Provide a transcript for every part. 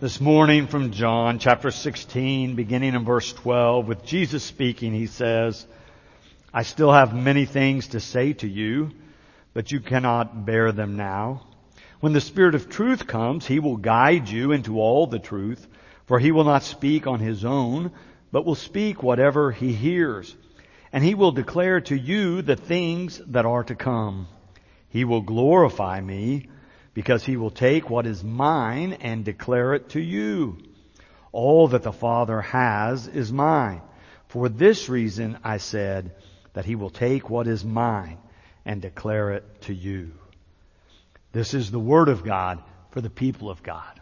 this morning from John chapter 16, beginning in verse 12, with Jesus speaking, he says, I still have many things to say to you, but you cannot bear them now. When the Spirit of truth comes, he will guide you into all the truth, for he will not speak on his own, but will speak whatever he hears. And he will declare to you the things that are to come. He will glorify me, because he will take what is mine and declare it to you. All that the Father has is mine. For this reason I said that he will take what is mine and declare it to you. This is the word of God for the people of God.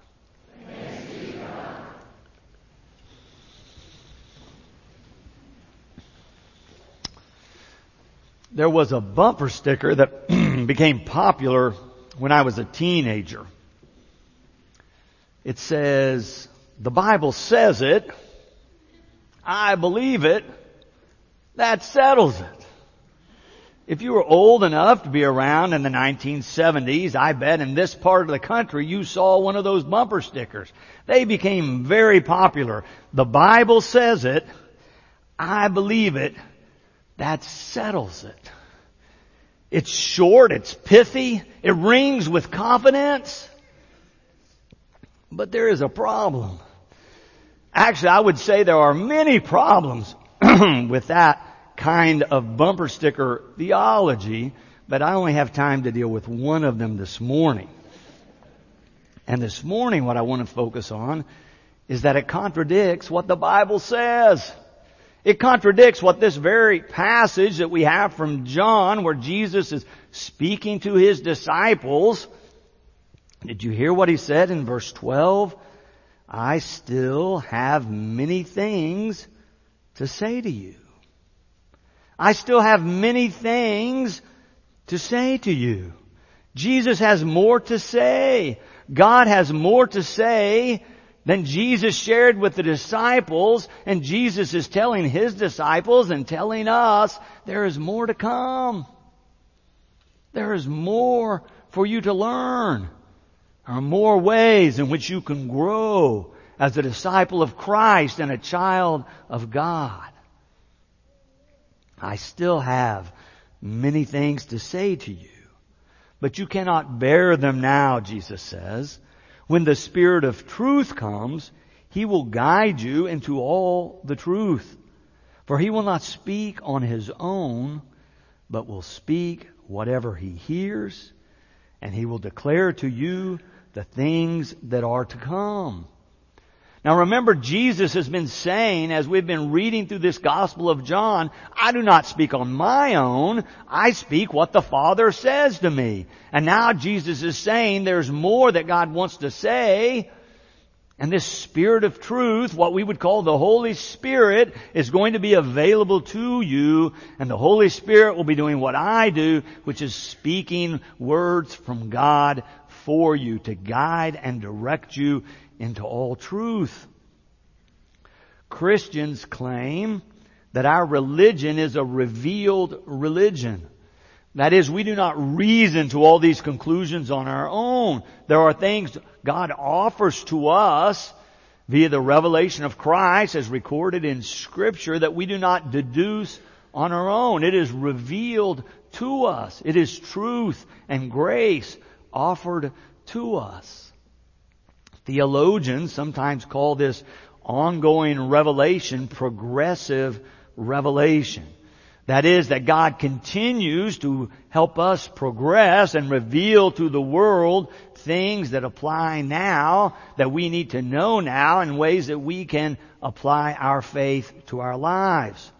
There was a bumper sticker that became popular when I was a teenager. It says, the Bible says it, I believe it, that settles it. If you were old enough to be around in the 1970s, I bet in this part of the country you saw one of those bumper stickers. They became very popular. The Bible says it, I believe it, that settles it. It's short, it's pithy, it rings with confidence. But there is a problem. Actually, I would say there are many problems with that kind of bumper sticker theology, but I only have time to deal with one of them this morning. And this morning what I want to focus on is that it contradicts what the Bible says. It contradicts what this very passage that we have from John where Jesus is speaking to his disciples. Did you hear what he said in verse 12? I still have many things to say to you. I still have many things to say to you. Jesus has more to say. God has more to say than Jesus shared with the disciples, and Jesus is telling His disciples and telling us, there is more to come. There is more for you to learn. There are more ways in which you can grow as a disciple of Christ and a child of God. I still have many things to say to you, but you cannot bear them now, Jesus says. When the Spirit of truth comes, He will guide you into all the truth. For He will not speak on His own, but will speak whatever He hears, and He will declare to you the things that are to come. Now remember, Jesus has been saying, as we've been reading through this Gospel of John, I do not speak on my own, I speak what the Father says to me. And now Jesus is saying there's more that God wants to say, and this Spirit of truth, what we would call the Holy Spirit, is going to be available to you, and the Holy Spirit will be doing what I do, which is speaking words from God for you to guide and direct you into all truth. Christians claim that our religion is a revealed religion. That is, we do not reason to all these conclusions on our own. There are things God offers to us via the revelation of Christ as recorded in scripture that we do not deduce on our own. It is revealed to us. It is truth and grace offered to us. Theologians sometimes call this ongoing revelation progressive revelation. That is, that God continues to help us progress and reveal to the world things that apply now, that we need to know now in ways that we can apply our faith to our lives.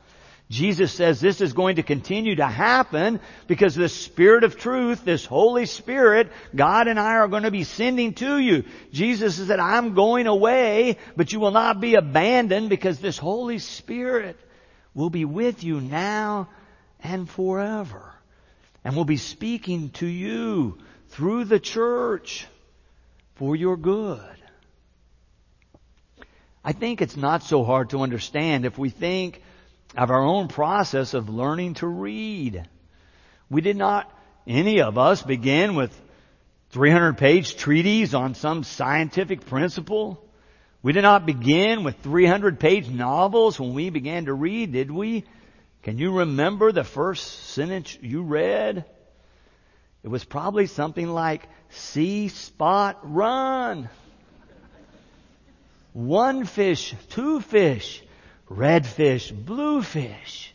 Jesus says this is going to continue to happen because the Spirit of truth, this Holy Spirit, God and I are going to be sending to you. Jesus said, I'm going away, but you will not be abandoned because this Holy Spirit will be with you now and forever. And will be speaking to you through the church for your good. I think it's not so hard to understand if we think of our own process of learning to read. We did not, any of us, begin with 300 page treatise on some scientific principle. We did not begin with 300 page novels when we began to read, did we? Can you remember the first sentence you read? It was probably something like, see spot run. One fish, two fish, red fish, blue fish.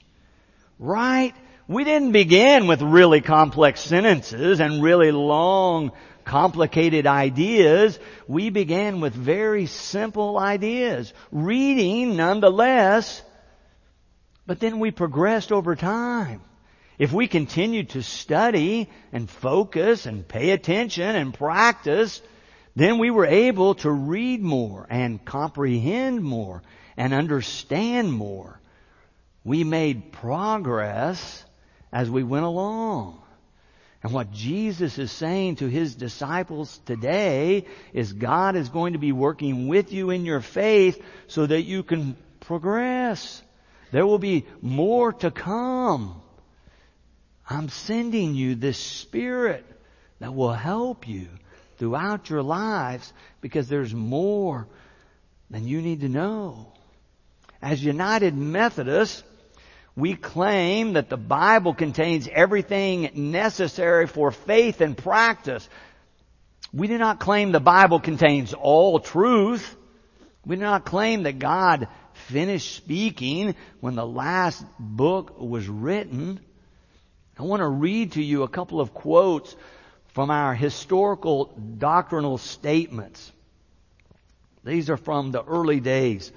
Right? We didn't begin with really complex sentences and really long, complicated ideas. We began with very simple ideas. Reading nonetheless, but then we progressed over time. If we continued to study and focus and pay attention and practice, then we were able to read more and comprehend more and understand more. We made progress as we went along. And what Jesus is saying to His disciples today is God is going to be working with you in your faith so that you can progress. There will be more to come. I'm sending you this Spirit that will help you throughout your lives because there's more than you need to know. As United Methodists, we claim that the Bible contains everything necessary for faith and practice. We do not claim the Bible contains all truth. We do not claim that God finished speaking when the last book was written. I want to read to you a couple of quotes from our historical doctrinal statements. These are from the early days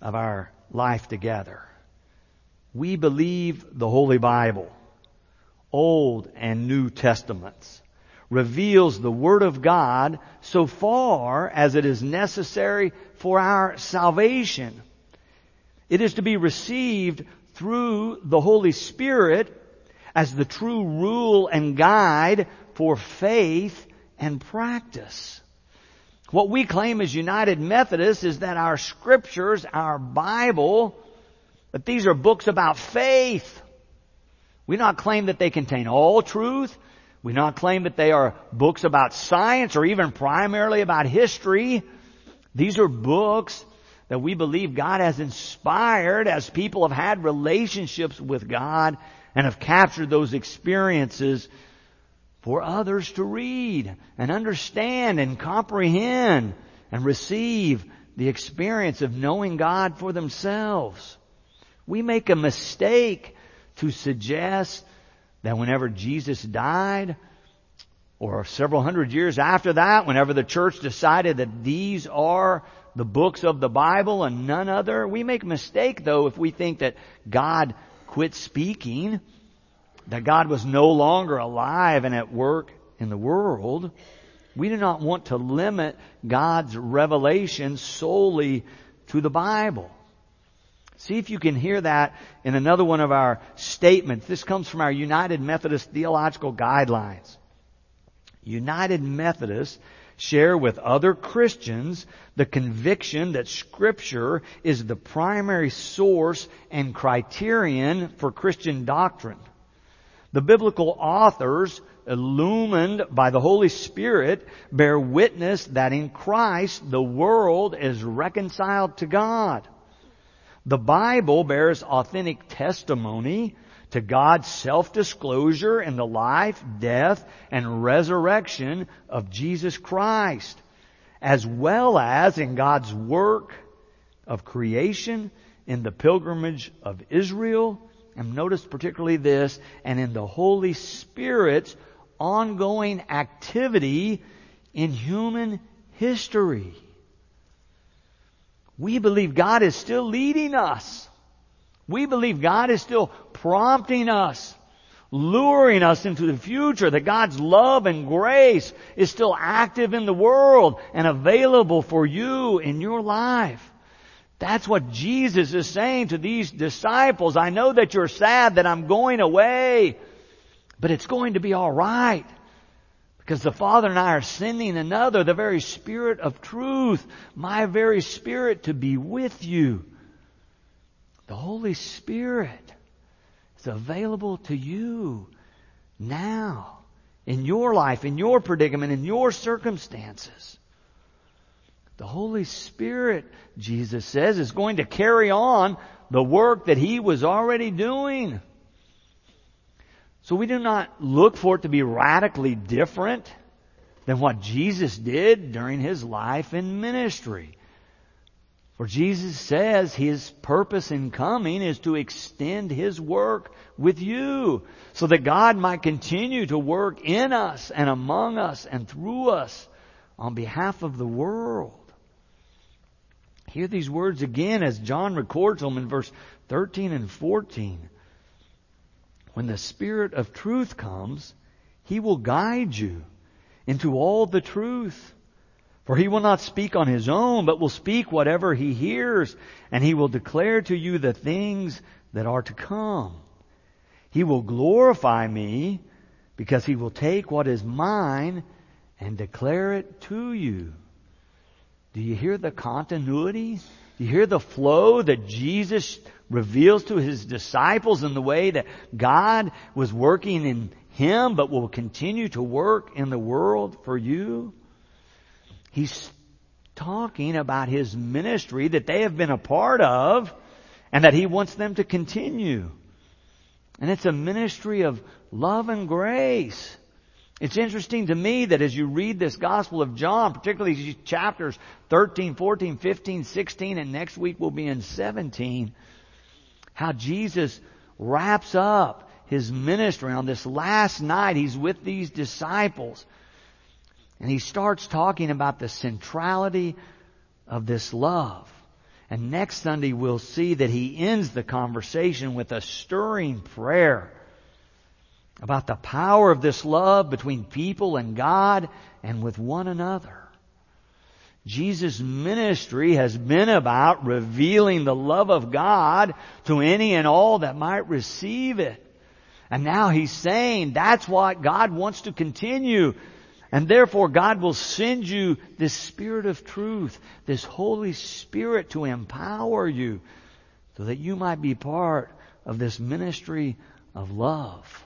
of our life together. We believe the Holy Bible, Old and New Testaments, reveals the Word of God so far as it is necessary for our salvation. It is to be received through the Holy Spirit as the true rule and guide for faith and practice. What we claim as United Methodists is that our scriptures, our Bible, that these are books about faith. We not claim that they contain all truth. We not claim that they are books about science or even primarily about history. These are books that we believe God has inspired as people have had relationships with God and have captured those experiences for others to read and understand and comprehend and receive the experience of knowing God for themselves. We make a mistake to suggest that whenever Jesus died, or several hundred years after that, whenever the church decided that these are the books of the Bible and none other. We make a mistake though if we think that God quit speaking, that God was no longer alive and at work in the world. We do not want to limit God's revelation solely to the Bible. See if you can hear that in another one of our statements. This comes from our United Methodist Theological Guidelines. United Methodists share with other Christians the conviction that scripture is the primary source and criterion for Christian doctrine. The biblical authors, illumined by the Holy Spirit, bear witness that in Christ the world is reconciled to God. The Bible bears authentic testimony to God's self-disclosure in the life, death, and resurrection of Jesus Christ, as well as in God's work of creation, in the pilgrimage of Israel, and notice particularly this, and in the Holy Spirit's ongoing activity in human history. We believe God is still leading us. We believe God is still prompting us, luring us into the future, that God's love and grace is still active in the world and available for you in your life. That's what Jesus is saying to these disciples. I know that you're sad that I'm going away, but it's going to be alright. Because the Father and I are sending another, the very Spirit of truth, my very Spirit to be with you. The Holy Spirit is available to you now in your life, in your predicament, in your circumstances. The Holy Spirit, Jesus says, is going to carry on the work that He was already doing. So we do not look for it to be radically different than what Jesus did during His life and ministry. For Jesus says His purpose in coming is to extend His work with you so that God might continue to work in us and among us and through us on behalf of the world. Hear these words again as John records them in verse 13 and 14. When the Spirit of truth comes, He will guide you into all the truth. For He will not speak on His own, but will speak whatever He hears, and He will declare to you the things that are to come. He will glorify me because He will take what is mine and declare it to you. Do you hear the continuity? Do you hear the flow that Jesus reveals to his disciples in the way that God was working in him but will continue to work in the world for you? He's talking about his ministry that they have been a part of and that he wants them to continue. And it's a ministry of love and grace. It's interesting to me that as you read this Gospel of John, particularly chapters 13, 14, 15, 16, and next week we'll be in 17, how Jesus wraps up his ministry on this last night. He's with these disciples. And he starts talking about the centrality of this love. And next Sunday we'll see that he ends the conversation with a stirring prayer about the power of this love between people and God and with one another. Jesus' ministry has been about revealing the love of God to any and all that might receive it. And now he's saying that's what God wants to continue. And therefore God will send you this Spirit of truth, this Holy Spirit to empower you so that you might be part of this ministry of love.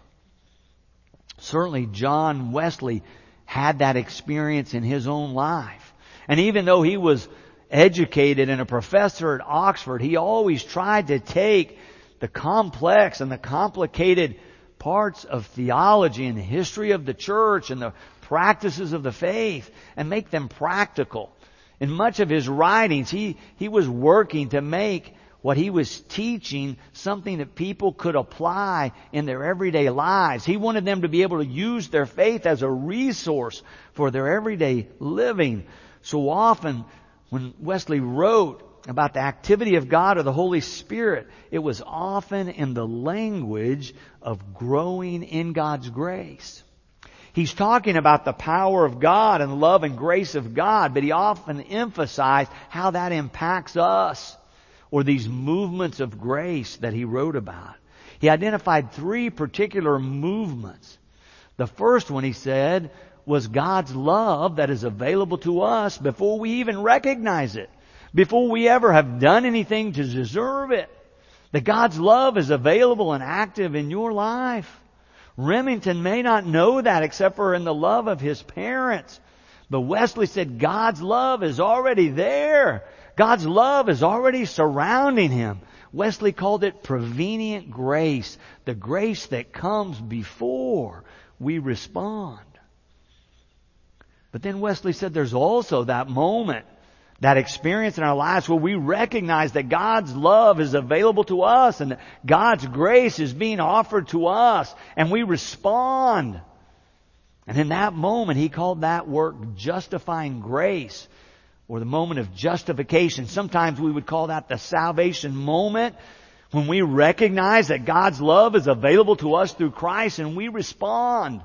Certainly John Wesley had that experience in his own life. And even though he was educated and a professor at Oxford, he always tried to take the complex and the complicated parts of theology and the history of the church and the practices of the faith and make them practical. In much of his writings, he, he was working to make what he was teaching something that people could apply in their everyday lives. He wanted them to be able to use their faith as a resource for their everyday living. So often when Wesley wrote about the activity of God or the Holy Spirit, it was often in the language of growing in God's grace. He's talking about the power of God and love and grace of God, but he often emphasized how that impacts us or these movements of grace that he wrote about. He identified three particular movements. The first one, he said, was God's love that is available to us before we even recognize it, before we ever have done anything to deserve it. That God's love is available and active in your life. Remington may not know that except for in the love of his parents. But Wesley said God's love is already there. God's love is already surrounding him. Wesley called it prevenient grace, the grace that comes before we respond. But then Wesley said there's also that moment, that experience in our lives where we recognize that God's love is available to us and that God's grace is being offered to us and we respond. And in that moment, he called that work justifying grace or the moment of justification. Sometimes we would call that the salvation moment when we recognize that God's love is available to us through Christ and we respond.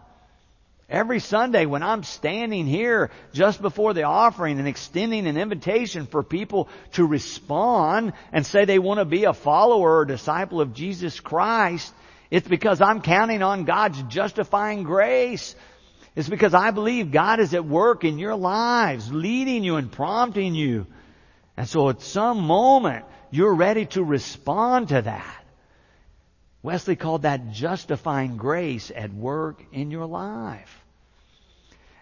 Every Sunday when I'm standing here just before the offering and extending an invitation for people to respond and say they want to be a follower or disciple of Jesus Christ, it's because I'm counting on God's justifying grace it's because I believe God is at work in your lives, leading you and prompting you. And so at some moment, you're ready to respond to that. Wesley called that justifying grace at work in your life.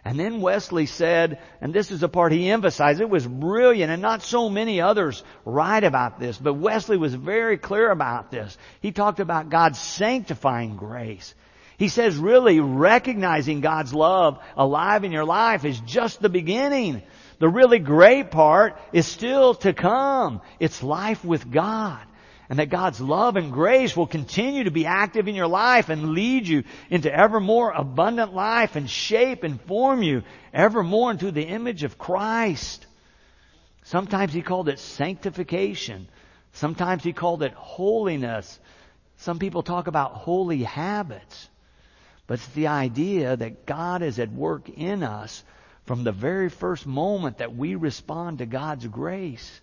And then Wesley said, and this is a part he emphasized, it was brilliant and not so many others write about this, but Wesley was very clear about this. He talked about God's sanctifying grace. He says really recognizing God's love alive in your life is just the beginning. The really great part is still to come. It's life with God. And that God's love and grace will continue to be active in your life and lead you into ever more abundant life and shape and form you ever more into the image of Christ. Sometimes he called it sanctification. Sometimes he called it holiness. Some people talk about holy habits. But it's the idea that God is at work in us from the very first moment that we respond to God's grace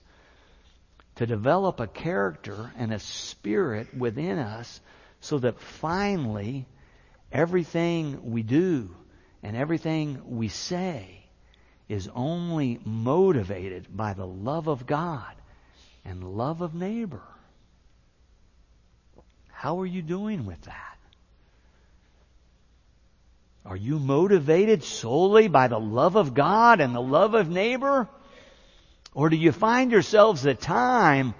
to develop a character and a spirit within us so that finally everything we do and everything we say is only motivated by the love of God and love of neighbor. How are you doing with that? Are you motivated solely by the love of God and the love of neighbor? Or do you find yourselves at time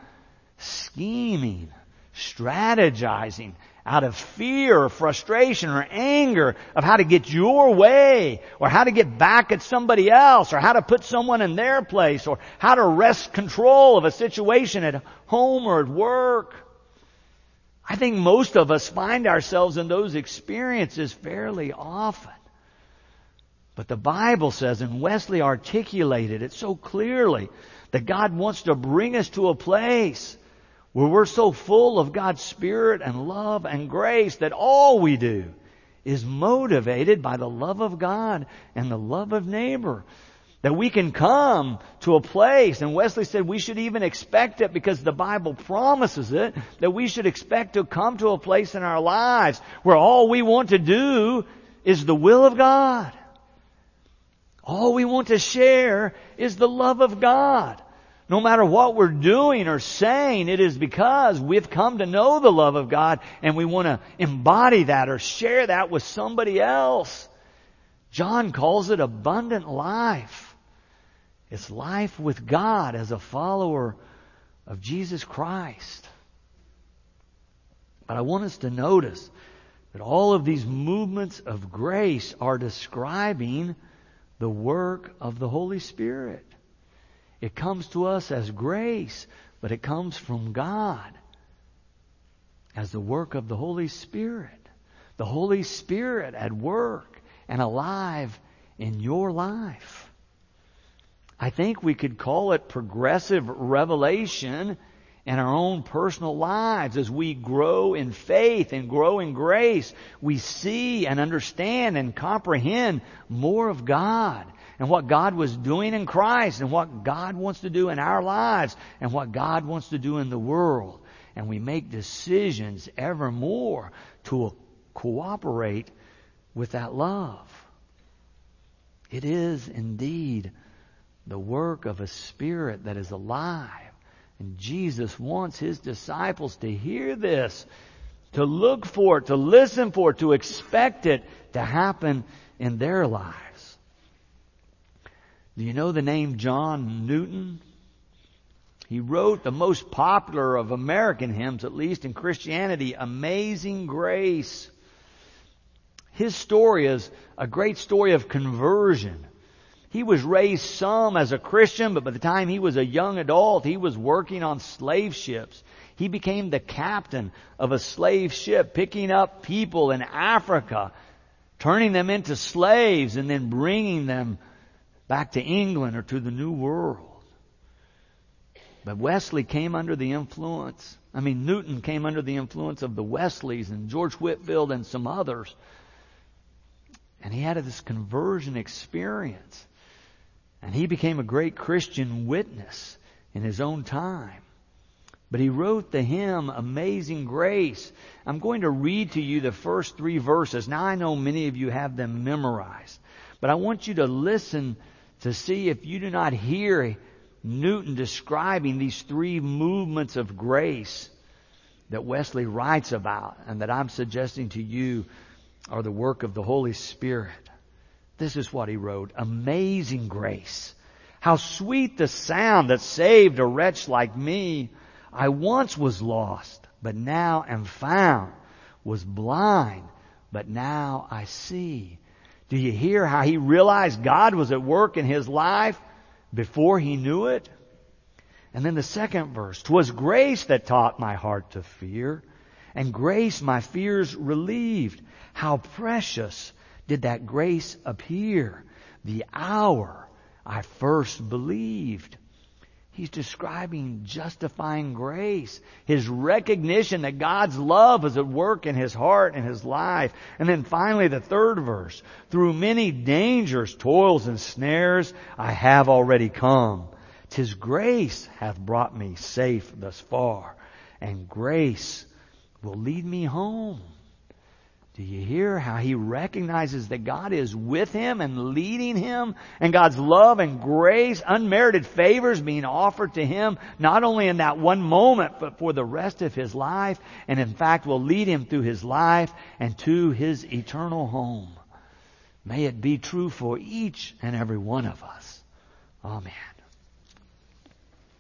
scheming, strategizing out of fear or frustration or anger of how to get your way or how to get back at somebody else or how to put someone in their place or how to wrest control of a situation at home or at work? I think most of us find ourselves in those experiences fairly often. But the Bible says, and Wesley articulated it so clearly, that God wants to bring us to a place where we're so full of God's Spirit and love and grace that all we do is motivated by the love of God and the love of neighbor. That we can come to a place, and Wesley said we should even expect it because the Bible promises it, that we should expect to come to a place in our lives where all we want to do is the will of God. All we want to share is the love of God. No matter what we're doing or saying, it is because we've come to know the love of God and we want to embody that or share that with somebody else. John calls it abundant life. It's life with God as a follower of Jesus Christ. But I want us to notice that all of these movements of grace are describing the work of the Holy Spirit. It comes to us as grace, but it comes from God as the work of the Holy Spirit. The Holy Spirit at work and alive in your life. I think we could call it progressive revelation in our own personal lives as we grow in faith and grow in grace. We see and understand and comprehend more of God and what God was doing in Christ and what God wants to do in our lives and what God wants to do in the world. And we make decisions ever more to cooperate with that love. It is indeed the work of a spirit that is alive. And Jesus wants his disciples to hear this, to look for it, to listen for it, to expect it to happen in their lives. Do you know the name John Newton? He wrote the most popular of American hymns, at least in Christianity, Amazing Grace. His story is a great story of conversion he was raised some as a Christian, but by the time he was a young adult, he was working on slave ships. He became the captain of a slave ship, picking up people in Africa, turning them into slaves, and then bringing them back to England or to the New World. But Wesley came under the influence, I mean, Newton came under the influence of the Wesleys and George Whitefield and some others. And he had this conversion experience. And he became a great Christian witness in his own time. But he wrote the hymn, Amazing Grace. I'm going to read to you the first three verses. Now I know many of you have them memorized. But I want you to listen to see if you do not hear Newton describing these three movements of grace that Wesley writes about and that I'm suggesting to you are the work of the Holy Spirit. This is what he wrote. Amazing grace. How sweet the sound that saved a wretch like me. I once was lost, but now am found. Was blind, but now I see. Do you hear how he realized God was at work in his life before he knew it? And then the second verse, "Twas grace that taught my heart to fear, and grace my fears relieved. How precious did that grace appear the hour I first believed. He's describing justifying grace, his recognition that God's love is at work in his heart and his life. And then finally the third verse, through many dangers, toils and snares, I have already come. Tis grace hath brought me safe thus far, and grace will lead me home. Do you hear how he recognizes that God is with him and leading him and God's love and grace, unmerited favors being offered to him not only in that one moment but for the rest of his life and in fact will lead him through his life and to his eternal home. May it be true for each and every one of us. Amen.